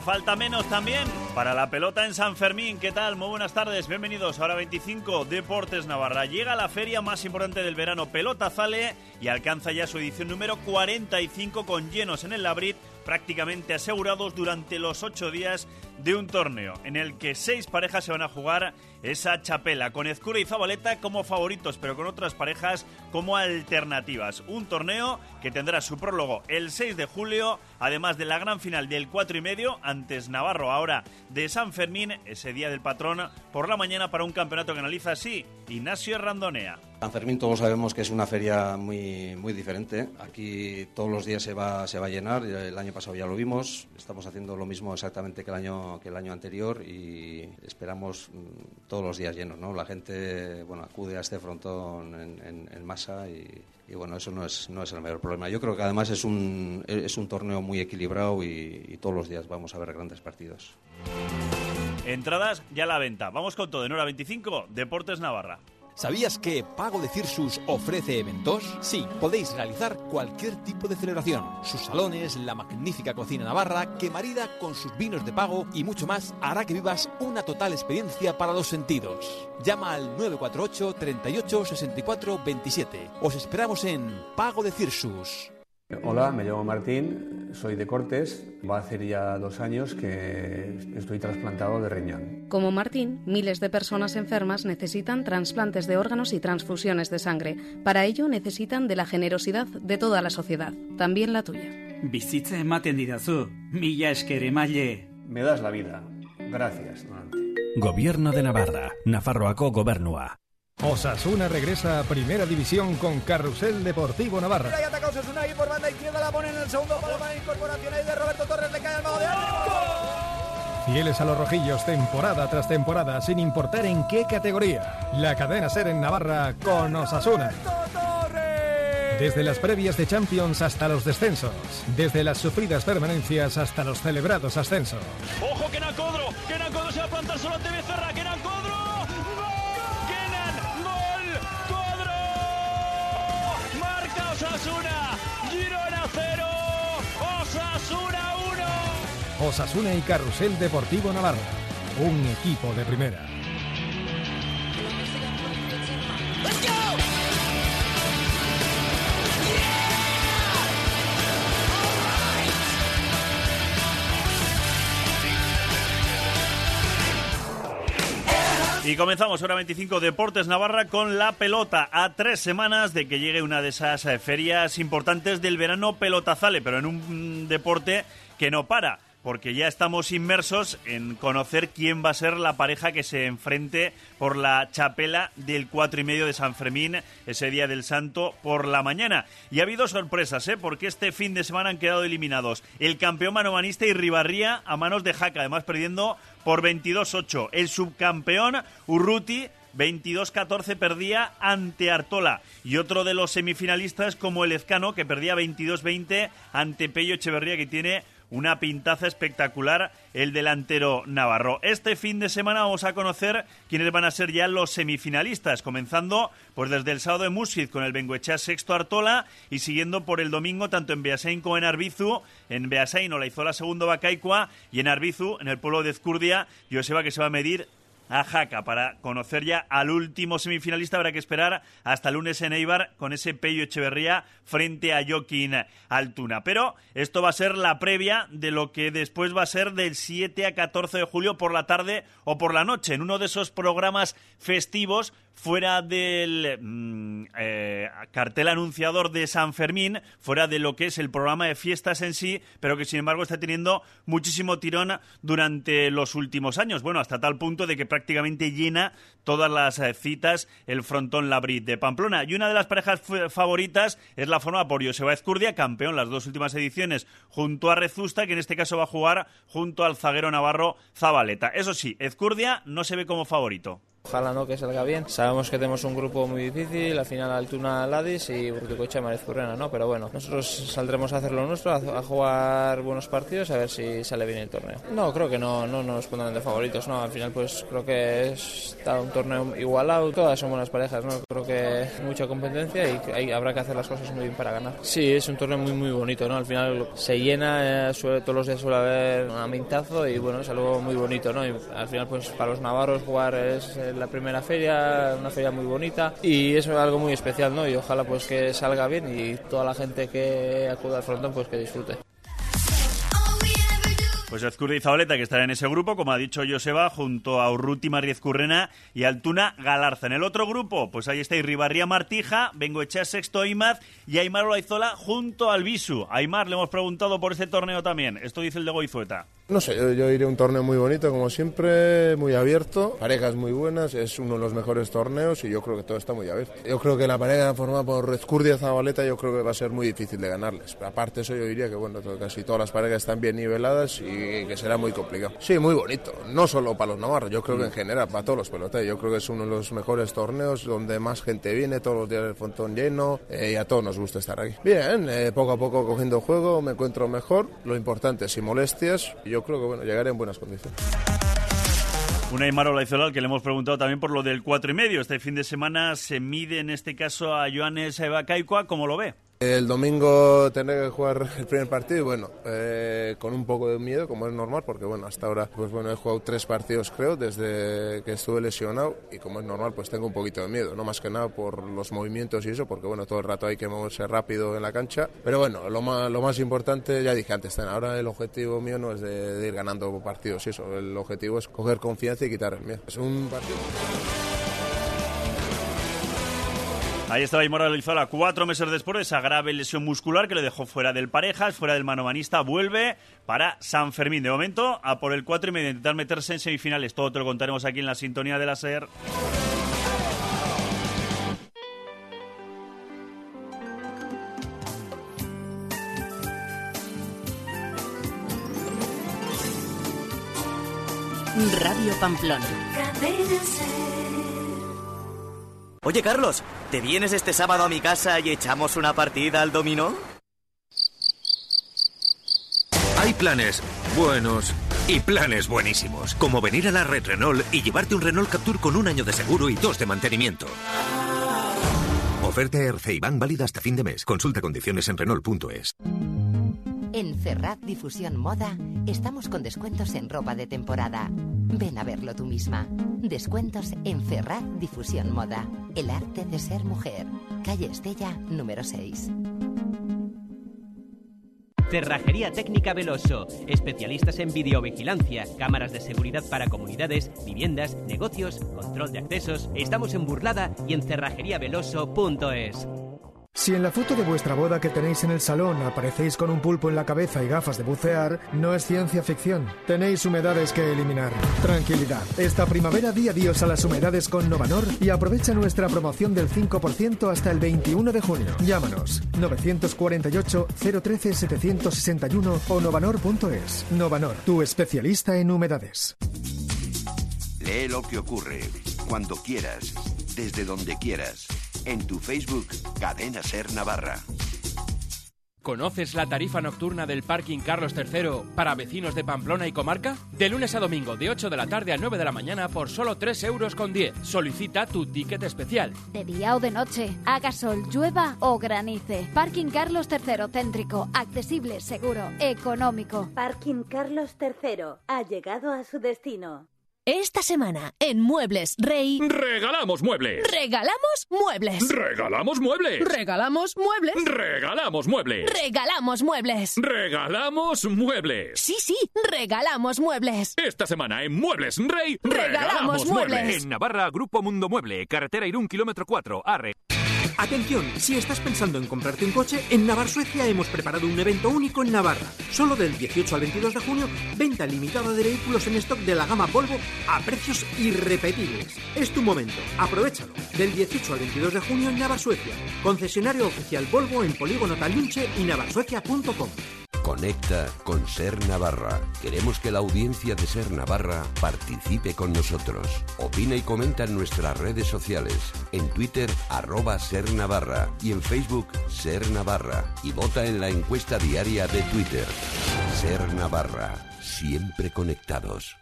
Falta menos también para la pelota en San Fermín. ¿Qué tal? Muy buenas tardes. Bienvenidos a Hora 25 Deportes Navarra. Llega la feria más importante del verano, Pelota Zale, y alcanza ya su edición número 45 con llenos en el Labrit prácticamente asegurados durante los ocho días de un torneo en el que seis parejas se van a jugar esa chapela, con Ezcura y Zabaleta como favoritos, pero con otras parejas como alternativas. Un torneo que tendrá su prólogo el 6 de julio, además de la gran final del 4 y medio, antes Navarro, ahora de San Fermín, ese día del patrón, por la mañana para un campeonato que analiza así Ignacio Randonea. San Fermín todos sabemos que es una feria muy, muy diferente. Aquí todos los días se va, se va a llenar. El año pasado ya lo vimos. Estamos haciendo lo mismo exactamente que el año, que el año anterior y esperamos mm, todos los días llenos. ¿no? La gente bueno, acude a este frontón en, masa y, bueno, eso no es, no es el mayor problema. Yo creo que además es un, es un torneo muy equilibrado y, todos los días vamos a ver grandes partidos. Entradas ya a la venta. Vamos con todo en hora 25, Deportes Navarra. ¿Sabías que Pago de Cirsus ofrece eventos? Sí, podéis realizar cualquier tipo de celebración. Sus salones, la magnífica cocina navarra, que marida con sus vinos de pago y mucho más hará que vivas una total experiencia para los sentidos. Llama al 948 38 64 27. Os esperamos en Pago de Cirsus. Hola, me llamo Martín, soy de Cortes. Va a hacer ya dos años que estoy trasplantado de riñón. Como Martín, miles de personas enfermas necesitan trasplantes de órganos y transfusiones de sangre. Para ello necesitan de la generosidad de toda la sociedad, también la tuya. Bizitza ematen didazu, mila esker emaile. Me das la vida. Gracias, Gobierno de Navarra, Nafarroaco Gobernua. Osasuna regresa a Primera División con Carrusel Deportivo Navarra. Ahí ataca Osasuna y por banda izquierda la pone en el segundo palo para incorporación ahí de Roberto Torres, le cae al mago de Fieles a los rojillos temporada tras temporada, sin importar en qué categoría. La cadena ser en Navarra con Osasuna. Desde las previas de Champions hasta los descensos. Desde las sufridas permanencias hasta los celebrados ascensos. ¡Ojo, que Codro! ¡Que Codro se va a plantar solo ante Becerra! ¡Que Codro! Osasuna y Carrusel Deportivo Navarra, un equipo de primera. Y comenzamos hora 25 Deportes Navarra con la pelota. A tres semanas de que llegue una de esas eh, ferias importantes del verano pelotazale, pero en un deporte que no para porque ya estamos inmersos en conocer quién va a ser la pareja que se enfrente por la chapela del cuatro y medio de San Fermín, ese día del Santo, por la mañana. Y ha habido sorpresas, ¿eh? porque este fin de semana han quedado eliminados el campeón manomanista y Ribarría a manos de Jaca, además perdiendo por 22-8. El subcampeón Urruti 22-14 perdía ante Artola. Y otro de los semifinalistas como el Ezcano, que perdía 22-20 ante Pello Echeverría, que tiene una pintaza espectacular el delantero navarro. Este fin de semana vamos a conocer quiénes van a ser ya los semifinalistas, comenzando pues desde el sábado de Musid con el Benguechea sexto Artola y siguiendo por el domingo tanto en Beasain como en Arbizu. En Beasain la hizo la segundo Bacaicua y en Arbizu, en el pueblo de Ezcurdia, Joseba que se va a medir a Jaca. Para conocer ya al último semifinalista habrá que esperar hasta el lunes en Eibar con ese Pello Echeverría frente a Joaquín Altuna. Pero esto va a ser la previa de lo que después va a ser del 7 a 14 de julio por la tarde o por la noche, en uno de esos programas festivos fuera del mm, eh, cartel anunciador de San Fermín, fuera de lo que es el programa de fiestas en sí, pero que sin embargo está teniendo muchísimo tirón durante los últimos años. Bueno, hasta tal punto de que prácticamente llena todas las eh, citas el frontón Labrit de Pamplona. Y una de las parejas favoritas es la forma por Joseba Ezcurdia, campeón las dos últimas ediciones, junto a Rezusta, que en este caso va a jugar junto al zaguero navarro Zabaleta. Eso sí, Ezcurdia no se ve como favorito. Ojalá no que salga bien. Sabemos que tenemos un grupo muy difícil, al final Altuna Ladis y Burticocha Marez Currena, ¿no? Pero bueno, nosotros saldremos a hacer lo nuestro, a, jugar buenos partidos, a ver si sale bien el torneo. No, creo que no, no nos pondrán de favoritos, ¿no? Al final pues creo que está un torneo igualado, todas son buenas parejas, ¿no? Creo que mucha competencia y habrá que hacer las cosas muy bien para ganar. Sí, es un torneo muy muy bonito, ¿no? Al final se llena, eh, suele, todos los días suele haber un amintazo y bueno, es algo muy bonito, ¿no? Y al final pues para los navarros jugar es la primera feria, una feria muy bonita y es algo muy especial, ¿no? Y ojalá pues que salga bien y toda la gente que acuda al frontón pues que disfrute. Pues Azcurri y Zabaleta, que estará en ese grupo, como ha dicho Joseba, junto a Urruti Mariez Currena y Altuna Galarza. En el otro grupo, pues ahí está Irribarría Martija, Vengo Echea Sexto Imaz y Aymar Olaizola junto al Bisu. Aymar le hemos preguntado por ese torneo también. Esto dice el de Goizueta. No sé, yo, iré a un torneo muy bonito, como siempre, muy abierto, parejas muy buenas, es uno de los mejores torneos y yo creo que todo está muy abierto. Yo creo que la pareja formada por Ezcurdia y Zabaleta, yo creo que va a ser muy difícil de ganarles. Aparte eso yo diría que bueno, casi todas las parejas están bien niveladas y que será muy complicado. Sí, muy bonito, no solo para los navarros, yo creo que en general para todos los peloteros. Yo creo que es uno de los mejores torneos donde más gente viene, todos los días el fontón lleno eh, y a todos nos gusta estar aquí. Bien, eh, poco a poco cogiendo juego, me encuentro mejor. Lo importante, sin molestias, yo creo que bueno, llegaré en buenas condiciones. Un Aymar Olaizola que le hemos preguntado también por lo del cuatro y medio. Este fin de semana se mide en este caso a Joanes Ebacaicua, ¿cómo lo ve? El domingo tendré que jugar el primer partido y bueno, eh, con un poco de miedo, como es normal, porque bueno, hasta ahora pues bueno, he jugado tres partidos creo desde que estuve lesionado y como es normal pues tengo un poquito de miedo, no más que nada por los movimientos y eso, porque bueno, todo el rato hay que moverse rápido en la cancha, pero bueno, lo más, lo más importante, ya dije antes, ahora el objetivo mío no es de, de ir ganando partidos y eso, el objetivo es coger confianza y quitar el miedo. Es un partido... Ahí estaba Imora Lizola cuatro meses después de esa grave lesión muscular que le dejó fuera del parejas, fuera del manomanista, vuelve para San Fermín. De momento, a por el cuatro y medio, intentar meterse en semifinales. Todo te lo contaremos aquí en la sintonía de la SER. Radio Pamplona. Oye, Carlos, ¿te vienes este sábado a mi casa y echamos una partida al dominó? Hay planes buenos y planes buenísimos, como venir a la Red Renault y llevarte un Renault Captur con un año de seguro y dos de mantenimiento. Oferta RC van válida hasta fin de mes. Consulta condiciones en Renault.es. En Ferrat Difusión Moda estamos con descuentos en ropa de temporada. Ven a verlo tú misma. Descuentos en Ferrat Difusión Moda. El arte de ser mujer. Calle Estella, número 6. Cerrajería Técnica Veloso. Especialistas en videovigilancia, cámaras de seguridad para comunidades, viviendas, negocios, control de accesos. Estamos en Burlada y en cerrajeríaveloso.es. Si en la foto de vuestra boda que tenéis en el salón aparecéis con un pulpo en la cabeza y gafas de bucear, no es ciencia ficción. Tenéis humedades que eliminar. Tranquilidad. Esta primavera di adiós a las humedades con Novanor y aprovecha nuestra promoción del 5% hasta el 21 de junio. Llámanos 948 013 761 o novanor.es. Novanor, tu especialista en humedades. Lee lo que ocurre cuando quieras, desde donde quieras en tu Facebook Cadena Ser Navarra. ¿Conoces la tarifa nocturna del Parking Carlos III para vecinos de Pamplona y comarca? De lunes a domingo, de 8 de la tarde a 9 de la mañana por solo 3 euros con 10. Solicita tu ticket especial. De día o de noche, haga sol, llueva o granice. Parking Carlos III céntrico, accesible, seguro, económico. Parking Carlos III ha llegado a su destino. Esta semana en Muebles Rey. ¡Regalamos muebles! ¡Regalamos muebles! ¡Regalamos muebles! ¡Regalamos muebles! ¡Regalamos muebles! ¡Regalamos muebles! ¡Regalamos muebles! Sí, sí, regalamos muebles. Esta semana en Muebles Rey. ¡Regalamos, muebles. En Navarra, Grupo Mundo Mueble, carretera Irún, kilómetro 4, Arre. Atención, si estás pensando en comprarte un coche, en Navar Suecia hemos preparado un evento único en Navarra. Solo del 18 al 22 de junio, venta limitada de vehículos en stock de la gama Volvo a precios irrepetibles. Es tu momento, aprovechalo. Del 18 al 22 de junio en Navar Suecia. Concesionario oficial Volvo en Polígono Talinche y navarsuecia.com. Conecta con Ser Navarra. Queremos que la audiencia de Ser Navarra participe con nosotros. Opina y comenta en nuestras redes sociales. En Twitter, arroba Ser Navarra. Y en Facebook, Ser Navarra. Y vota en la encuesta diaria de Twitter. Ser Navarra. Siempre conectados.